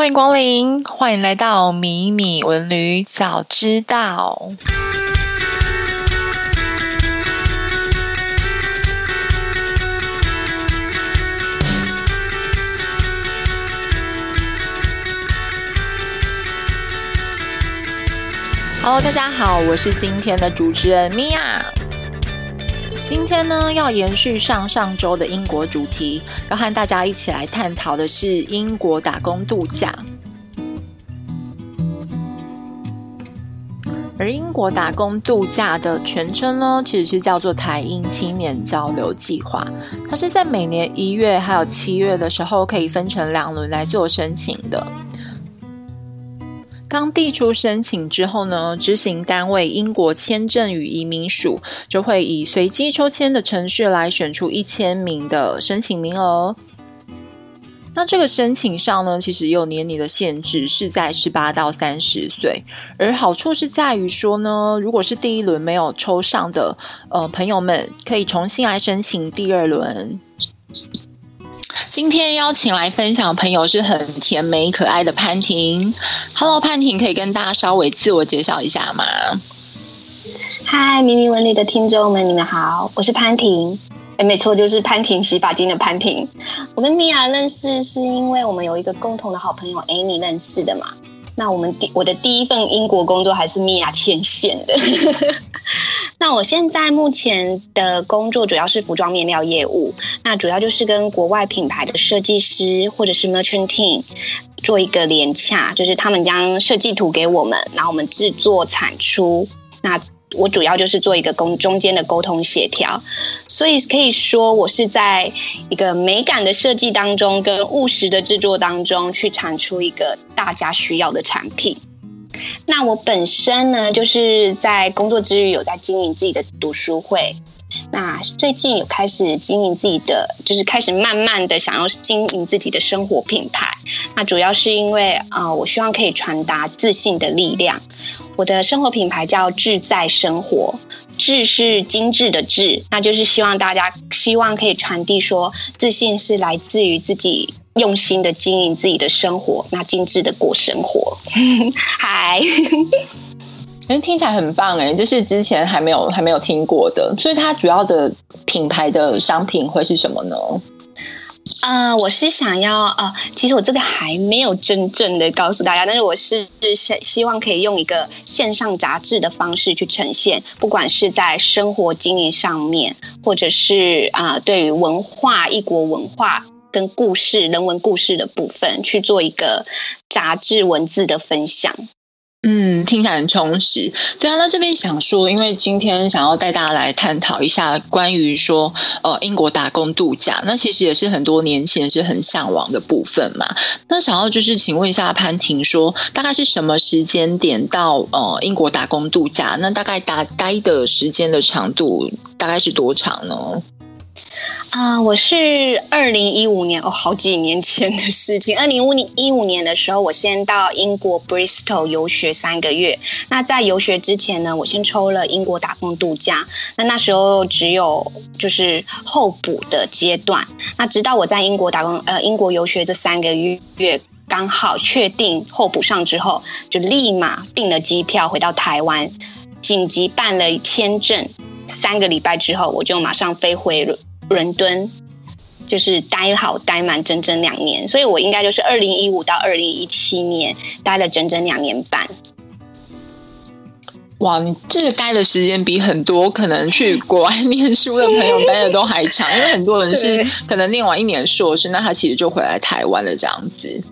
欢迎光临，欢迎来到米米文旅早知道。Hello，大家好，我是今天的主持人米娅。今天呢，要延续上上周的英国主题，要和大家一起来探讨的是英国打工度假。而英国打工度假的全称呢，其实是叫做台英青年交流计划。它是在每年一月还有七月的时候，可以分成两轮来做申请的。刚递出申请之后呢，执行单位英国签证与移民署就会以随机抽签的程序来选出一千名的申请名额。那这个申请上呢，其实有年龄的限制，是在十八到三十岁。而好处是在于说呢，如果是第一轮没有抽上的呃朋友们，可以重新来申请第二轮。今天邀请来分享的朋友是很甜美可爱的潘婷。Hello，潘婷，可以跟大家稍微自我介绍一下吗？嗨，明明文理的听众们，你们好，我是潘婷。哎，没错，就是潘婷洗发精的潘婷。我跟米娅认识是因为我们有一个共同的好朋友 Amy 认识的嘛。那我们第我的第一份英国工作还是米娅牵线的。那我现在目前的工作主要是服装面料业务，那主要就是跟国外品牌的设计师或者是 merchant team 做一个联洽，就是他们将设计图给我们，然后我们制作产出。那我主要就是做一个沟中间的沟通协调，所以可以说我是在一个美感的设计当中，跟务实的制作当中去产出一个大家需要的产品。那我本身呢，就是在工作之余有在经营自己的读书会。那最近有开始经营自己的，就是开始慢慢的想要经营自己的生活品牌。那主要是因为啊、我希望可以传达自信的力量。我的生活品牌叫志在生活，志是精致的志，那就是希望大家希望可以传递说，自信是来自于自己。用心的经营自己的生活，那精致的过生活。嗨，哎，听起来很棒哎，这是之前还没有还没有听过的。所以它主要的品牌的商品会是什么呢？呃，我是想要呃，其实我这个还没有真正的告诉大家，但是我是希希望可以用一个线上杂志的方式去呈现，不管是在生活经营上面，或者是啊、对于文化异国文化。跟故事、人文故事的部分去做一个杂志文字的分享，嗯，听起来很充实。对啊，那这边想说，因为今天想要带大家来探讨一下关于说，呃，英国打工度假，那其实也是很多年前是很向往的部分嘛。那想要就是请问一下潘婷，说大概是什么时间点到呃英国打工度假？那大概打待的时间的长度大概是多长呢？啊、我是二零一五年哦，好几年前的事情。二零一五年的时候，我先到英国 Bristol 游学三个月。那在游学之前呢，我先抽了英国打工度假。那那时候只有就是候补的阶段。那直到我在英国打工呃英国游学这三个月刚好确定候补上之后，就立马订了机票回到台湾，紧急办了签证。三个礼拜之后，我就马上飞回。伦敦就是待好待满整整两年，所以我应该就是二零一五到二零一七年待了整整两年半。哇，你这个待的时间比很多可能去国外念书的朋友待的都还长，因为很多人是可能念完一年硕士，那他其实就回来台湾了这样子。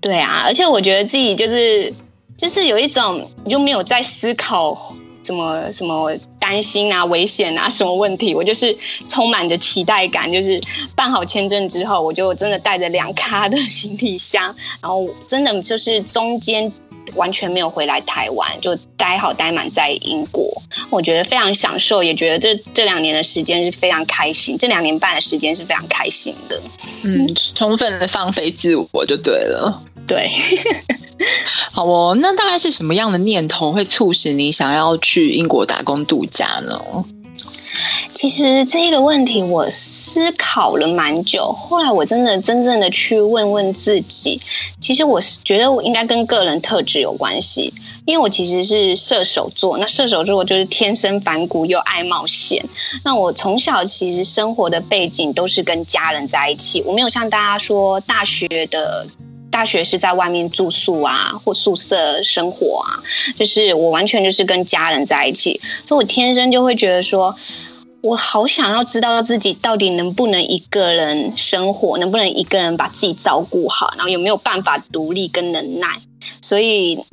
对啊，而且我觉得自己就是就是有一种你就没有在思考。什么什么担心啊、危险啊、什么问题？我就是充满着期待感，就是办好签证之后，我就真的带着两卡的行李箱，然后真的就是中间完全没有回来台湾，就待好待满在英国。我觉得非常享受，也觉得这这两年的时间是非常开心，这两年半的时间是非常开心的。嗯，充分的放飞自我就对了。对。好哦，那大概是什么样的念头会促使你想要去英国打工度假呢？其实这个问题我思考了蛮久，后来我真的真正的去问问自己，其实我是觉得我应该跟个人特质有关系，因为我其实是射手座，那射手座就是天生反骨又爱冒险。那我从小其实生活的背景都是跟家人在一起，我没有像大家说大学的。大学是在外面住宿啊，或宿舍生活啊，就是我完全就是跟家人在一起，所以我天生就会觉得说，我好想要知道自己到底能不能一个人生活，能不能一个人把自己照顾好，然后有没有办法独立跟能耐。所以，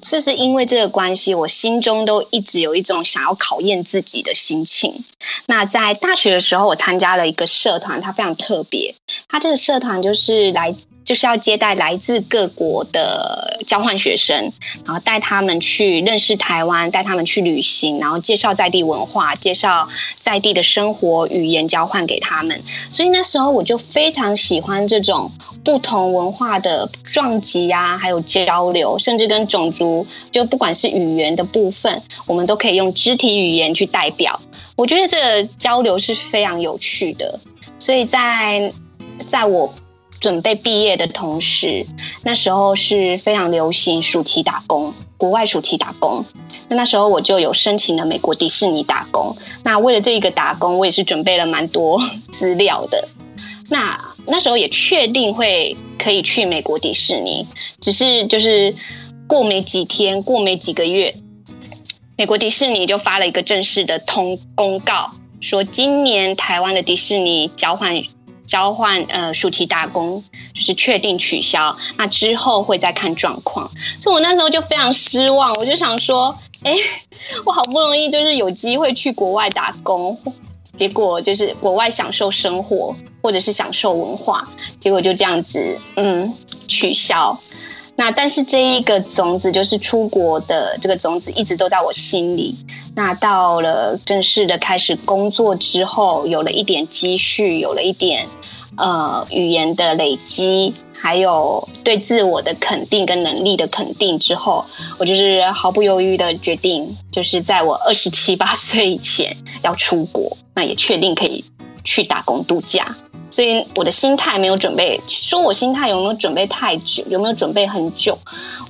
这是因为这个关系，我心中都一直有一种想要考验自己的心情。那在大学的时候，我参加了一个社团，它非常特别，它这个社团就是来。就是要接待来自各国的交换学生，然后带他们去认识台湾，带他们去旅行，然后介绍在地文化，介绍在地的生活语言交换给他们。所以那时候我就非常喜欢这种不同文化的撞击啊，还有交流，甚至跟种族，就不管是语言的部分，我们都可以用肢体语言去代表。我觉得这个交流是非常有趣的。所以在在我。准备毕业的同时，那时候是非常流行暑期打工，国外暑期打工。那那时候我就有申请了美国迪士尼打工。那为了这一个打工，我也是准备了蛮多资料的。那那时候也确定会可以去美国迪士尼，只是就是过没几天，过没几个月，美国迪士尼就发了一个正式的通公告，说今年台湾的迪士尼交换。交换呃，暑期打工就是确定取消，那之后会再看状况。所以我那时候就非常失望，我就想说，哎，我好不容易就是有机会去国外打工，结果就是国外享受生活或者是享受文化，结果就这样子，嗯，取消。那但是这一个种子就是出国的这个种子，一直都在我心里。那到了正式的开始工作之后，有了一点积蓄，有了一点呃语言的累积，还有对自我的肯定跟能力的肯定之后，我就是毫不犹豫的决定，就是在我二十七八岁以前要出国，那也确定可以去打工度假。所以我的心态没有准备，说我心态有没有准备太久，有没有准备很久？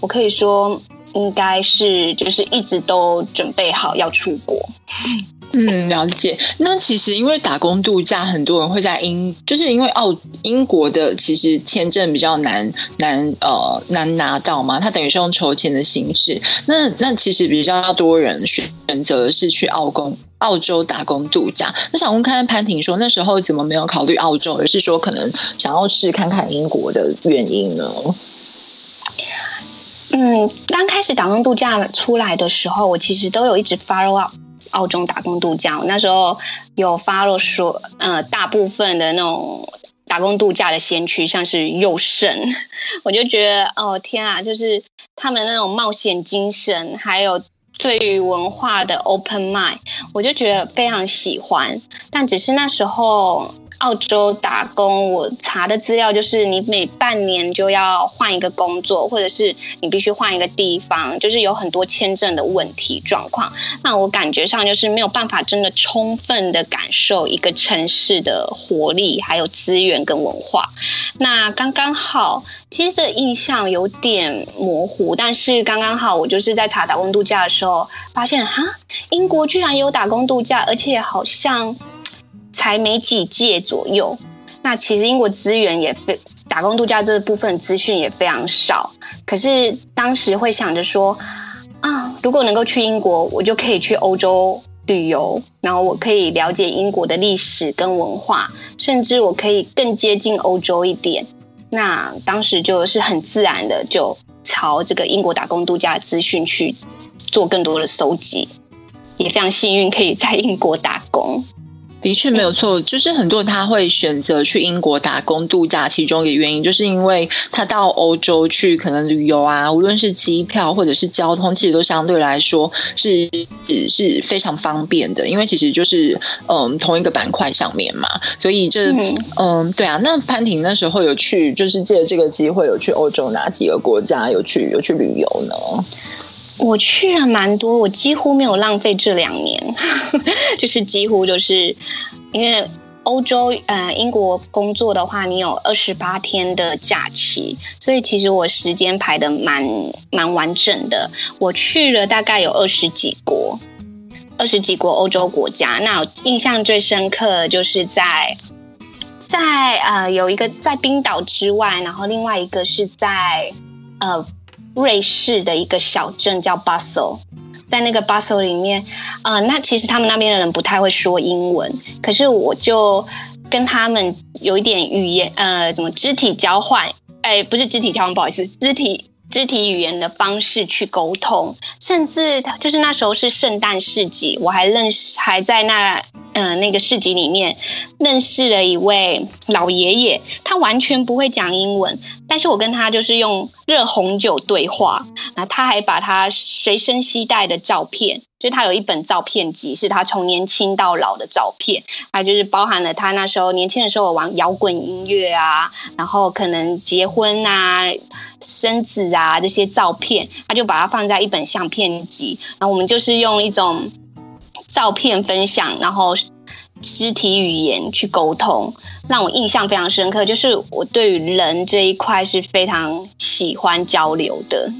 我可以说应该是就是一直都准备好要出国。嗯，了解。那其实因为打工度假，很多人会在英，就是因为澳英国的其实签证比较难难呃难拿到嘛，它等于是用筹钱的形式。那那其实比较多人选选择是去澳工澳洲打工度假。那想问看看潘婷说，那时候怎么没有考虑澳洲，而是说可能想要试看看英国的原因呢？嗯，刚开始打工度假出来的时候，我其实都有一直 follow up。澳洲打工度假，我那时候有发了说，呃，大部分的那种打工度假的先驱，像是佑胜，我就觉得，哦天啊，就是他们那种冒险精神，还有对于文化的 open mind，我就觉得非常喜欢。但只是那时候。澳洲打工，我查的资料就是你每半年就要换一个工作，或者是你必须换一个地方，就是有很多签证的问题状况。那我感觉上就是没有办法真的充分的感受一个城市的活力，还有资源跟文化。那刚刚好，其实这个印象有点模糊，但是刚刚好，我就是在查打工度假的时候，发现哈，英国居然有打工度假，而且好像。才没几届左右，那其实英国资源也非打工度假这部分资讯也非常少。可是当时会想着说，啊，如果能够去英国，我就可以去欧洲旅游，然后我可以了解英国的历史跟文化，甚至我可以更接近欧洲一点。那当时就是很自然的就朝这个英国打工度假资讯去做更多的搜集，也非常幸运可以在英国打工。的确没有错，就是很多人他会选择去英国打工度假，其中一个原因就是因为他到欧洲去可能旅游啊，无论是机票或者是交通，其实都相对来说是是非常方便的，因为其实就是嗯同一个板块上面嘛，所以这嗯，嗯对啊。那潘婷那时候有去，就是借这个机会有去欧洲哪几个国家有去有去旅游呢？我去了蛮多，我几乎没有浪费这两年，就是几乎就是因为欧洲呃英国工作的话，你有二十八天的假期，所以其实我时间排得蛮蛮完整的。我去了大概有二十几国，二十几国欧洲国家。那印象最深刻就是在在呃有一个在冰岛之外，然后另外一个是在呃。瑞士的一个小镇叫 Basel，在那个 Basel 里面，呃，那其实他们那边的人不太会说英文，可是我就跟他们有一点语言，呃，怎么肢体交换？哎，不是肢体交换，不好意思，肢体。肢体语言的方式去沟通，甚至就是那时候是圣诞市集，我还认识，还在那嗯、呃、那个市集里面认识了一位老爷爷，他完全不会讲英文，但是我跟他就是用热红酒对话，然后他还把他随身携带的照片。就他有一本照片集，是他从年轻到老的照片，还就是包含了他那时候年轻的时候玩摇滚音乐啊，然后可能结婚啊、生子啊这些照片，他就把它放在一本相片集，然后我们就是用一种照片分享，然后肢体语言去沟通，让我印象非常深刻。就是我对于人这一块是非常喜欢交流的。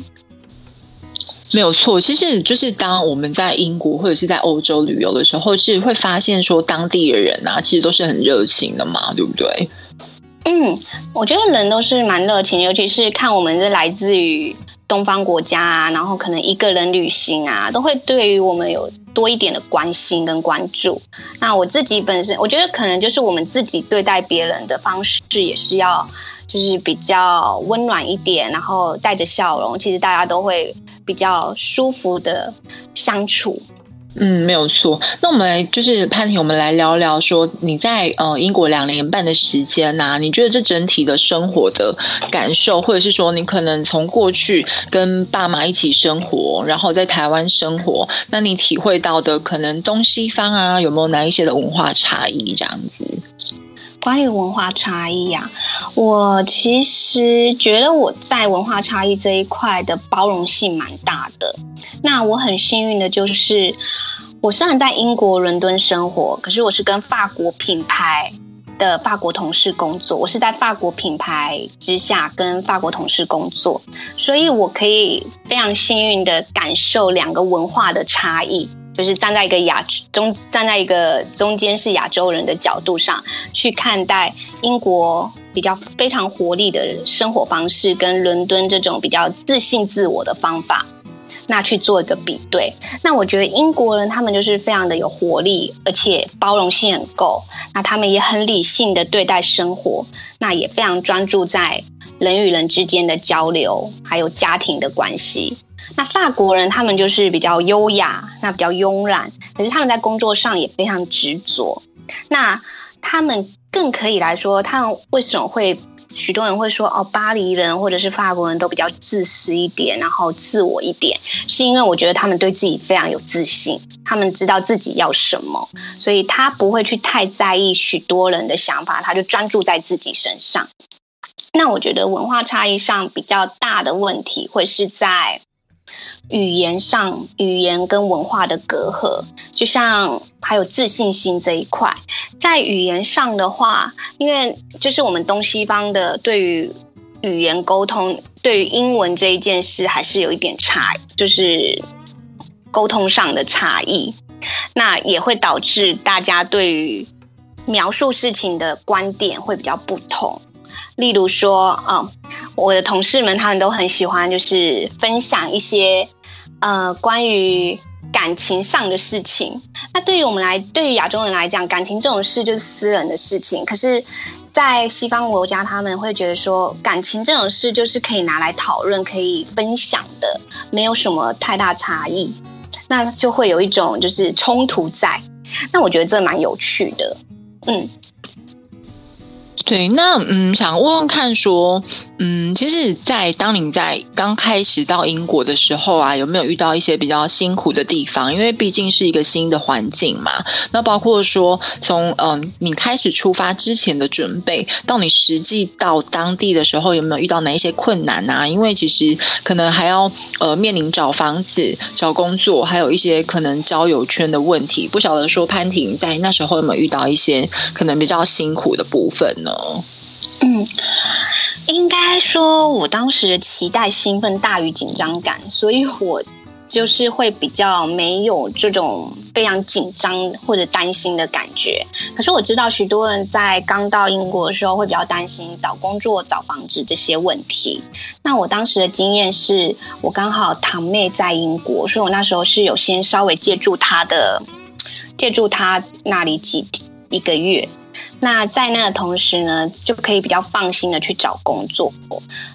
没有错，其实就是当我们在英国或者是在欧洲旅游的时候，是会发现说当地的人啊，其实都是很热情的嘛，对不对？嗯，我觉得人都是蛮热情，尤其是看我们是来自于东方国家啊，然后可能一个人旅行啊，都会对于我们有多一点的关心跟关注。那我自己本身，我觉得可能就是我们自己对待别人的方式也是要。就是比较温暖一点，然后带着笑容，其实大家都会比较舒服的相处。嗯，没有错。那我们来就是潘婷，我们来聊聊说你在呃英国两年半的时间呐、你觉得这整体的生活的感受，或者是说你可能从过去跟爸妈一起生活，然后在台湾生活，那你体会到的可能东西方啊，有没有哪一些的文化差异这样子？关于文化差异呀、啊，我其实觉得我在文化差异这一块的包容性蛮大的。那我很幸运的就是，我虽然在英国伦敦生活，可是我是跟法国品牌的法国同事工作，我是在法国品牌之下跟法国同事工作，所以我可以非常幸运的感受两个文化的差异。就是站在一个亚中，站在一个中间是亚洲人的角度上去看待英国比较非常活力的生活方式，跟伦敦这种比较自信自我的方法，那去做一个比对。那我觉得英国人他们就是非常的有活力，而且包容性很够。那他们也很理性的对待生活，那也非常专注在人与人之间的交流，还有家庭的关系。那法国人他们就是比较优雅，那比较慵懒，可是他们在工作上也非常执着。那他们更可以来说，他们为什么会许多人会说哦，巴黎人或者是法国人都比较自私一点，然后自我一点，是因为我觉得他们对自己非常有自信，他们知道自己要什么，所以他不会去太在意许多人的想法，他就专注在自己身上。那我觉得文化差异上比较大的问题会是在。语言上，语言跟文化的隔阂，就像还有自信心这一块，在语言上的话，因为就是我们东西方的对于语言沟通，对于英文这一件事，还是有一点差，就是沟通上的差异，那也会导致大家对于描述事情的观点会比较不同。例如说，嗯，我的同事们他们都很喜欢，就是分享一些。呃，关于感情上的事情，那对于我们来，对于亚洲人来讲，感情这种事就是私人的事情。可是，在西方国家，他们会觉得说，感情这种事就是可以拿来讨论、可以分享的，没有什么太大差异。那就会有一种就是冲突在。那我觉得这蛮有趣的，嗯。对，那嗯，想问问看，说，嗯，其实，在当你在刚开始到英国的时候啊，有没有遇到一些比较辛苦的地方？因为毕竟是一个新的环境嘛。那包括说，从嗯，你开始出发之前的准备，到你实际到当地的时候，有没有遇到哪一些困难啊？因为其实可能还要呃面临找房子、找工作，还有一些可能交友圈的问题。不晓得说潘婷在那时候有没有遇到一些可能比较辛苦的部分呢？嗯，应该说，我当时的期待兴奋大于紧张感，所以我就是会比较没有这种非常紧张或者担心的感觉。可是我知道许多人在刚到英国的时候会比较担心找工作、找房子这些问题。那我当时的经验是我刚好堂妹在英国，所以我那时候是有先稍微借住她的，借住她那里几一个月。那在那的同时呢，就可以比较放心的去找工作。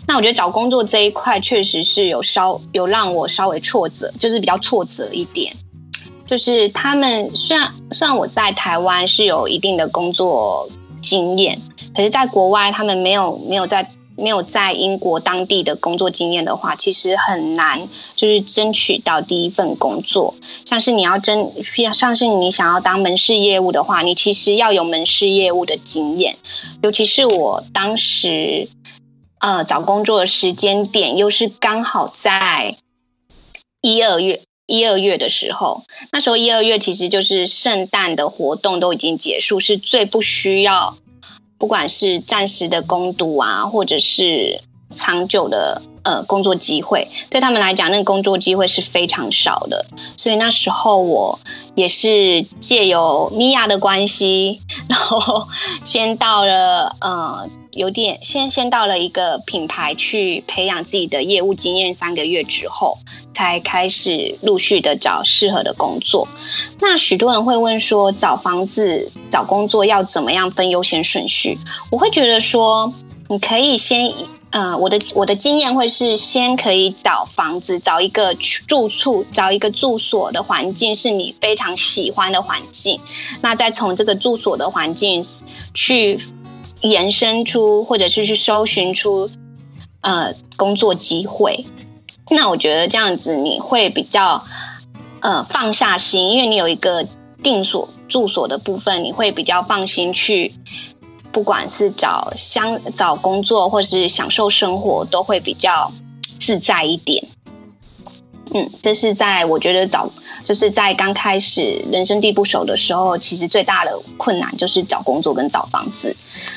那我觉得找工作这一块确实是有稍有让我稍微挫折，就是比较挫折一点。就是他们虽然虽然我在台湾是有一定的工作经验，可是在国外他们没有没有在。没有在英国当地的工作经验的话，其实很难，就是争取到第一份工作。像是你要争，像是你想要当门市业务的话，你其实要有门市业务的经验。尤其是我当时，呃，找工作的时间点又是刚好在一二月，一二月的时候，那时候一二月其实就是圣诞的活动都已经结束，是最不需要。不管是暂时的攻读啊，或者是长久的呃工作机会，对他们来讲，那个工作机会是非常少的。所以那时候我也是借由米娅的关系，然后先到了呃。有点先先到了一个品牌去培养自己的业务经验，三个月之后才开始陆续的找适合的工作。那许多人会问说，找房子、找工作要怎么样分优先顺序？我会觉得说，你可以先，呃，我的我的经验会是先可以找房子，找一个住处，找一个住所的环境是你非常喜欢的环境，那再从这个住所的环境去。延伸出，或者是去搜寻出，呃，工作机会。那我觉得这样子你会比较，呃，放下心，因为你有一个定所住所的部分，你会比较放心去，不管是找相找工作，或是享受生活，都会比较自在一点。嗯，这是在我觉得找，就是在刚开始人生地不熟的时候，其实最大的困难就是找工作跟找房子。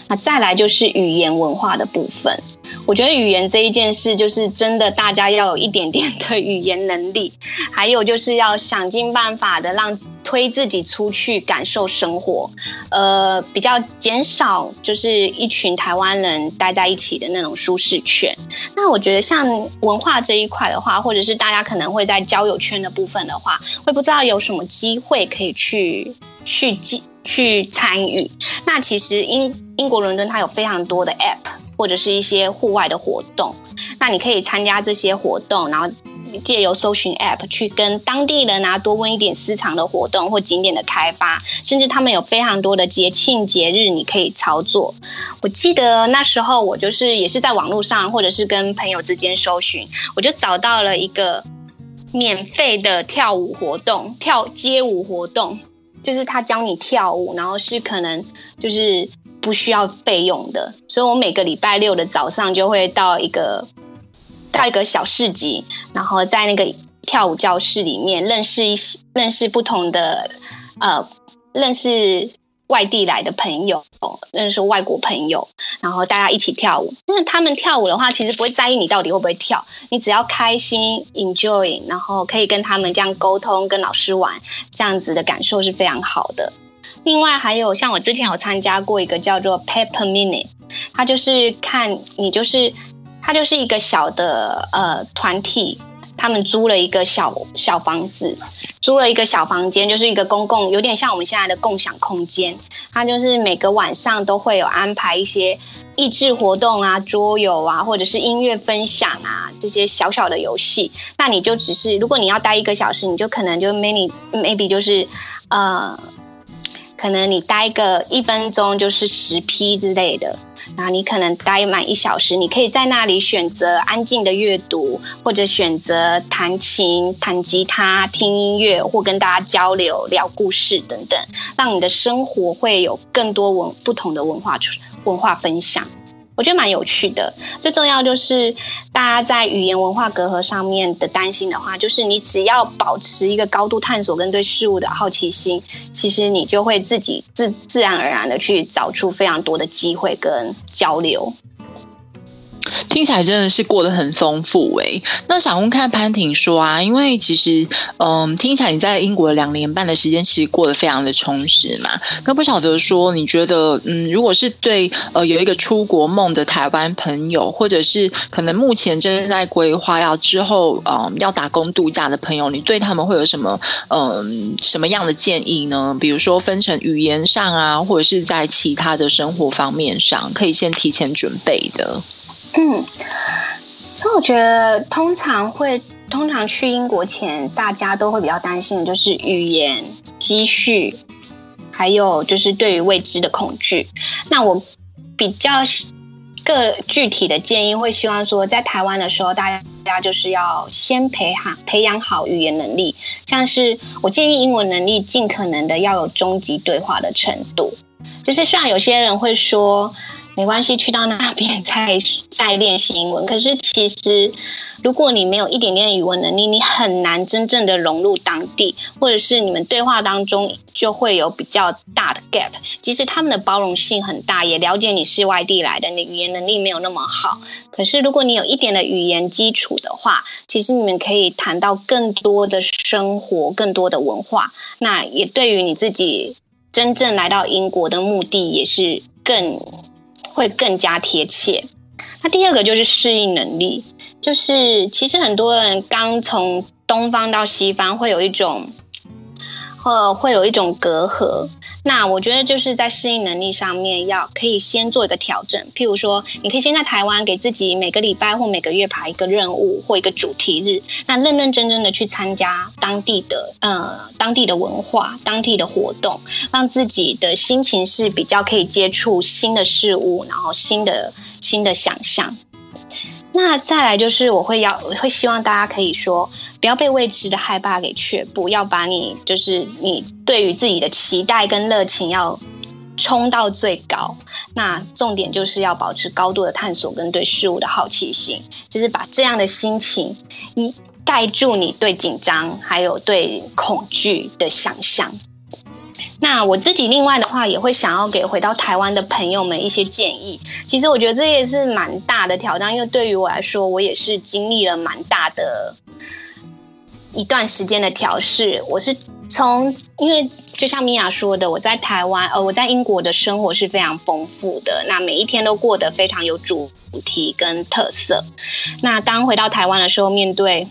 那再来就是语言文化的部分，我觉得语言这一件事，就是真的大家要有一点点的语言能力，还有就是要想尽办法的让推自己出去感受生活，呃，比较减少就是一群台湾人待在一起的那种舒适圈。那我觉得像文化这一块的话，或者是大家可能会在交友圈的部分的话，会不知道有什么机会可以去去。去参与，那其实英英国伦敦它有非常多的 app 或者是一些户外的活动，那你可以参加这些活动，然后借由搜寻 app 去跟当地人啊多问一点私藏的活动或景点的开发，甚至他们有非常多的节庆节日你可以操作。我记得那时候我就是也是在网络上或者是跟朋友之间搜寻，我就找到了一个免费的跳舞活动，跳街舞活动。就是他教你跳舞，然后是可能就是不需要费用的，所以我每个礼拜六的早上就会到一个到一个小市集，然后在那个跳舞教室里面认识一些认识不同的呃认识。外地来的朋友，认识外国朋友，然后大家一起跳舞。那他们跳舞的话，其实不会在意你到底会不会跳，你只要开心，enjoy，然后可以跟他们这样沟通，跟老师玩，这样子的感受是非常好的。另外还有像我之前有参加过一个叫做 Pepper Minute，它就是看你就是它就是一个小的呃团体。他们租了一个小小房子，租了一个小房间，就是一个公共，有点像我们现在的共享空间。它就是每个晚上都会有安排一些益智活动啊、桌游啊，或者是音乐分享啊这些小小的游戏。那你就只是，如果你要待一个小时，你就可能就 maybe maybe 就是呃可能你待个一分钟就是十批之类的。那你可能待满一小时，你可以在那里选择安静的阅读，或者选择弹琴、弹吉他、听音乐，或跟大家交流、聊故事等等，让你的生活会有更多文不同的文化文化分享。我觉得蛮有趣的，最重要就是大家在语言文化隔阂上面的担心的话，就是你只要保持一个高度探索跟对事物的好奇心，其实你就会自己自自然而然的去找出非常多的机会跟交流。听起来真的是过得很丰富诶、那想问看潘婷说啊，因为其实嗯，听起来你在英国两年半的时间，其实过得非常的充实嘛。那不晓得说，你觉得嗯，如果是对呃有一个出国梦的台湾朋友，或者是可能目前正在规划要之后嗯要打工度假的朋友，你对他们会有什么嗯什么样的建议呢？比如说分成语言上啊，或者是在其他的生活方面上，可以先提前准备的。嗯，那我觉得通常会通常去英国前，大家都会比较担心的就是语言、积蓄，还有就是对于未知的恐惧。那我比较个具体的建议，会希望说，在台湾的时候，大家就是要先培养培养好语言能力，像是我建议英文能力尽可能的要有中级对话的程度。就是虽然有些人会说。没关系，去到那边再再练习英文。可是其实，如果你没有一点点语文能力，你很难真正的融入当地，或者是你们对话当中就会有比较大的 gap。其实他们的包容性很大，也了解你是外地来的，你语言能力没有那么好。可是如果你有一点的语言基础的话，其实你们可以谈到更多的生活，更多的文化。那也对于你自己真正来到英国的目的也是更。会更加贴切。那第二个就是适应能力，就是其实很多人刚从东方到西方会有一种，呃，会有一种隔阂。那我觉得就是在适应能力上面，要可以先做一个调整。譬如说，你可以先在台湾给自己每个礼拜或每个月排一个任务或一个主题日，那认认真真的去参加当地的呃当地的文化、当地的活动，让自己的心情是比较可以接触新的事物，然后新的新的想象。那再来就是，我会要，会希望大家可以说，不要被未知的害怕给却步，要把你就是你对于自己的期待跟热情要冲到最高。那重点就是要保持高度的探索跟对事物的好奇心，就是把这样的心情，你盖住你对紧张还有对恐惧的想象。那我自己另外的话，也会想要给回到台湾的朋友们一些建议。其实我觉得这也是蛮大的挑战，因为对于我来说，我也是经历了蛮大的一段时间的调试。我是从，因为就像米娅说的，我在台湾，呃，我在英国的生活是非常丰富的，那每一天都过得非常有主题跟特色。那当回到台湾的时候，面对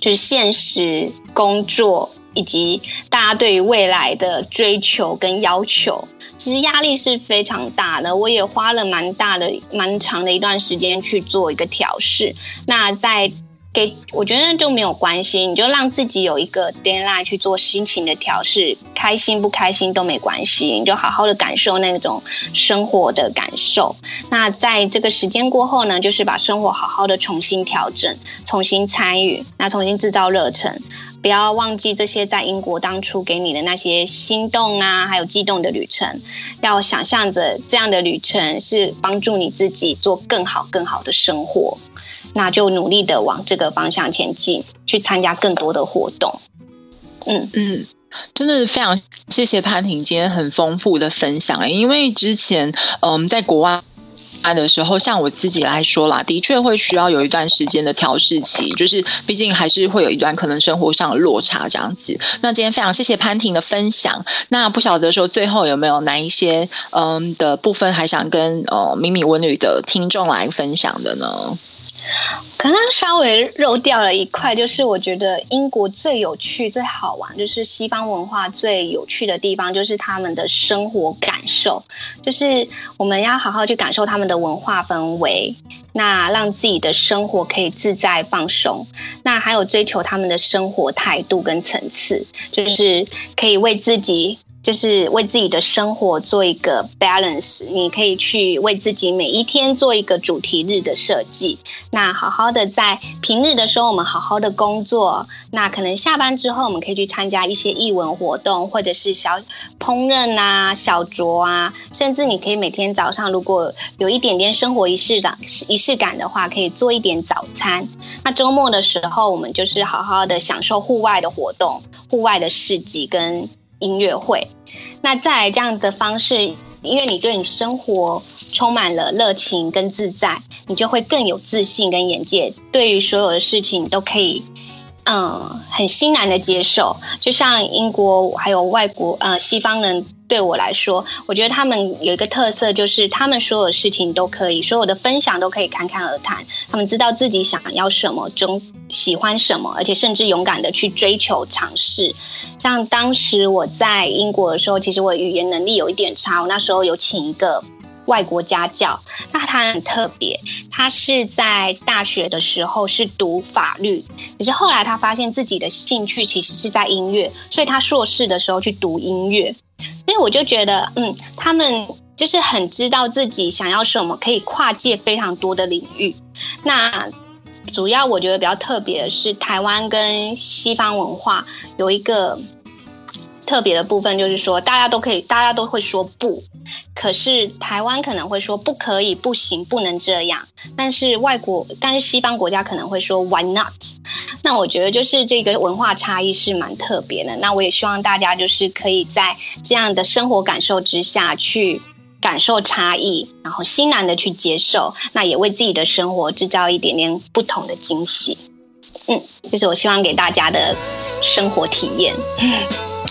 就是现实工作。以及大家对于未来的追求跟要求，其实压力是非常大的。我也花了蛮大的、蛮长的一段时间去做一个调试。那在给我觉得就没有关系，你就让自己有一个 deadline 去做心情的调试，开心不开心都没关系，你就好好的感受那种生活的感受。那在这个时间过后呢，就是把生活好好的重新调整、重新参与，那重新制造热忱。不要忘记这些在英国当初给你的那些心动啊，还有激动的旅程。要想象着这样的旅程是帮助你自己做更好、更好的生活，那就努力的往这个方向前进，去参加更多的活动。嗯嗯，真的是非常谢谢潘婷今天很丰富的分享，因为之前嗯在国外。的时候，像我自己来说啦，的确会需要有一段时间的调试期，就是毕竟还是会有一段可能生活上的落差这样子。那今天非常谢谢潘婷的分享。那不晓得说最后有没有哪一些嗯的部分还想跟呃米米文旅的听众来分享的呢？可能稍微漏掉了一块，就是我觉得英国最有趣、最好玩，就是西方文化最有趣的地方，就是他们的生活感受，就是我们要好好去感受他们的文化氛围，那让自己的生活可以自在放松，那还有追求他们的生活态度跟层次，就是可以为自己就是为自己的生活做一个 balance，你可以去为自己每一天做一个主题日的设计。那好好的在平日的时候，我们好好的工作。那可能下班之后，我们可以去参加一些艺文活动，或者是小烹饪啊、小酌啊，甚至你可以每天早上，如果有一点点生活仪式感、仪式感的话，可以做一点早餐。那周末的时候，我们就是好好的享受户外的活动、户外的市集跟。音乐会，那再来这样的方式，因为你对你生活充满了热情跟自在，你就会更有自信跟眼界，对于所有的事情都可以，嗯，很欣然的接受。就像英国还有外国，呃，西方人。对我来说，我觉得他们有一个特色，就是他们所有事情都可以，所有的分享都可以侃侃而谈。他们知道自己想要什么，中喜欢什么，而且甚至勇敢的去追求尝试。像当时我在英国的时候，其实我语言能力有一点差，我那时候有请一个外国家教，那他很特别，他是在大学的时候是读法律，可是后来他发现自己的兴趣其实是在音乐，所以他硕士的时候去读音乐。所以我就觉得，嗯，他们就是很知道自己想要什么，可以跨界非常多的领域。那主要我觉得比较特别的是，台湾跟西方文化有一个特别的部分，就是说大家都可以，大家都会说不。可是台湾可能会说不可以、不行、不能这样，但是外国，但是西方国家可能会说 Why not？那我觉得就是这个文化差异是蛮特别的。那我也希望大家就是可以在这样的生活感受之下去感受差异，然后欣然的去接受，那也为自己的生活制造一点点不同的惊喜。嗯，就是我希望给大家的生活体验。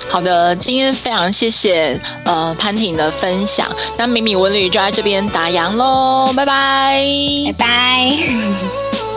好的，今天非常谢谢呃潘婷的分享，那米米文旅就在这边打烊喽，拜拜，拜拜。